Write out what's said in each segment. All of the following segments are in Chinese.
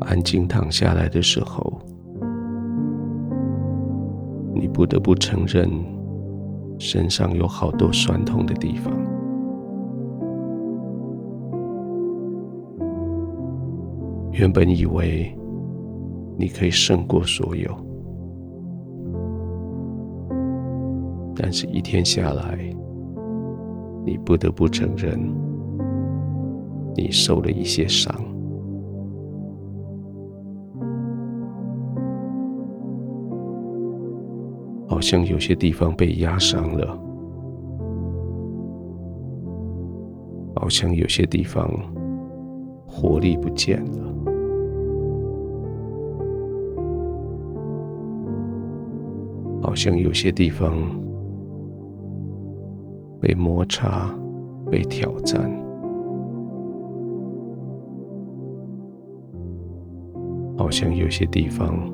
安静躺下来的时候，你不得不承认，身上有好多酸痛的地方。原本以为你可以胜过所有，但是一天下来，你不得不承认，你受了一些伤。像有些地方被压伤了，好像有些地方活力不见了，好像有些地方被摩擦、被挑战，好像有些地方。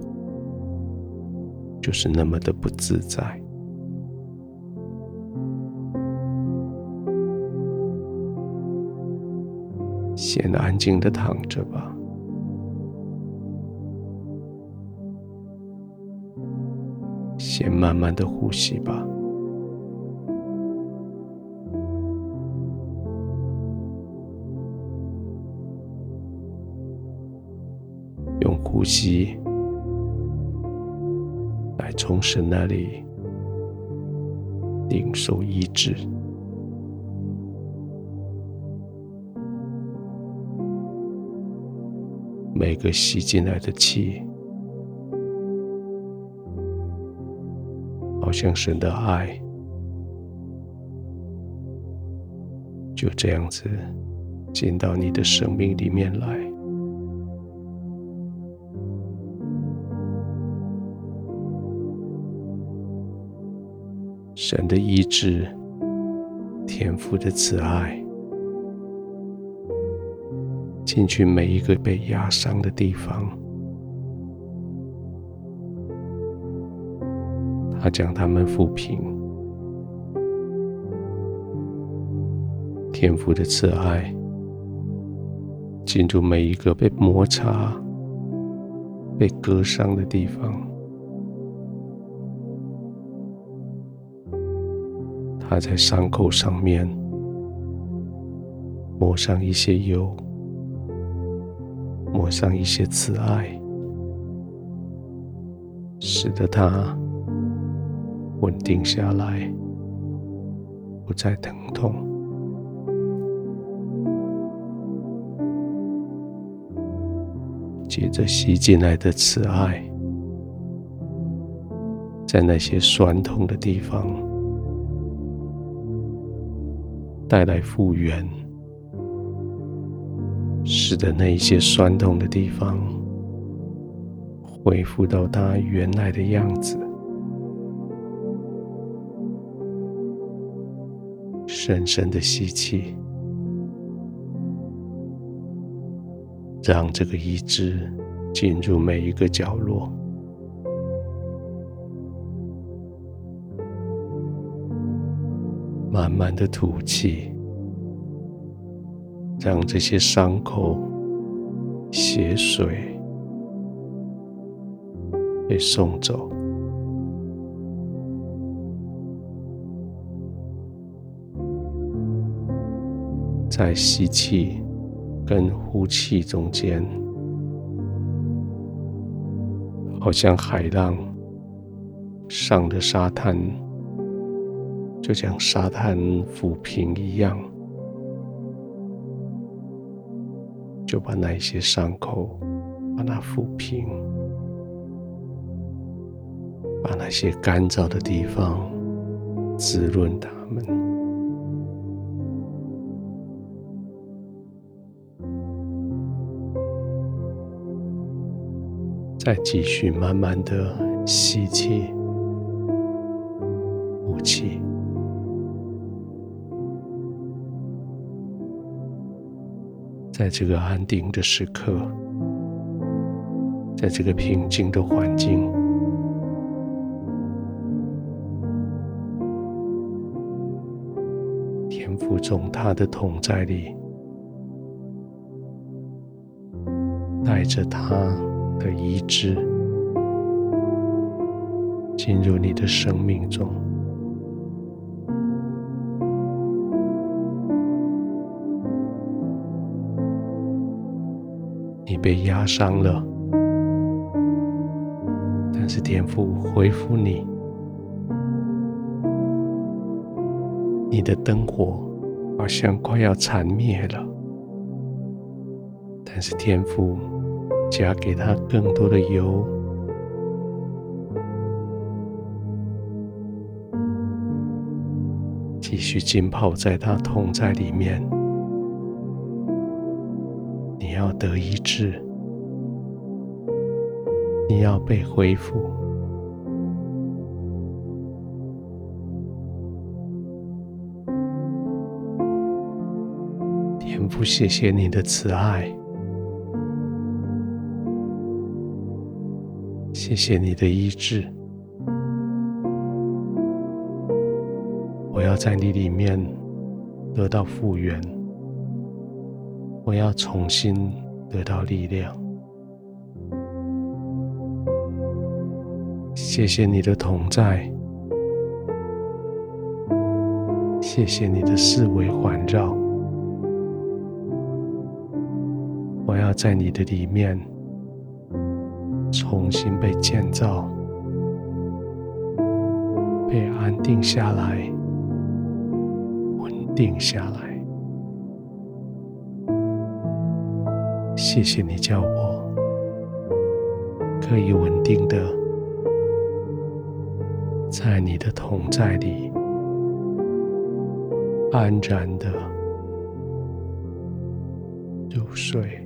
就是那么的不自在。先安静的躺着吧，先慢慢的呼吸吧，用呼吸。从神那里领受医治，每个吸进来的气，好像神的爱，就这样子进到你的生命里面来。神的医治，天父的慈爱，进去每一个被压伤的地方，他将他们抚平。天父的慈爱，进入每一个被摩擦、被割伤的地方。他在伤口上面抹上一些油，抹上一些慈爱，使得他稳定下来，不再疼痛。接着吸进来的慈爱，在那些酸痛的地方。带来复原，使得那一些酸痛的地方恢复到它原来的样子。深深的吸气，让这个意志进入每一个角落。慢慢的吐气，让这些伤口、血水被送走。在吸气跟呼气中间，好像海浪上的沙滩。就像沙滩抚平一样，就把那一些伤口把它抚平，把那些干燥的地方滋润它们，再继续慢慢的吸气、呼气。在这个安定的时刻，在这个平静的环境，天父从他的同在里带着他的意志进入你的生命中。被压伤了，但是天父恢复你。你的灯火好像快要残灭了，但是天父加给他更多的油，继续浸泡在他痛在里面。要得医治，你要被恢复。天父，谢谢你的慈爱，谢谢你的医治。我要在你里面得到复原，我要重新得到力量。谢谢你的同在，谢谢你的四围环绕。我要在你的里面重新被建造，被安定下来，稳定下来。谢谢你叫我可以稳定的在你的同在里安然的入睡。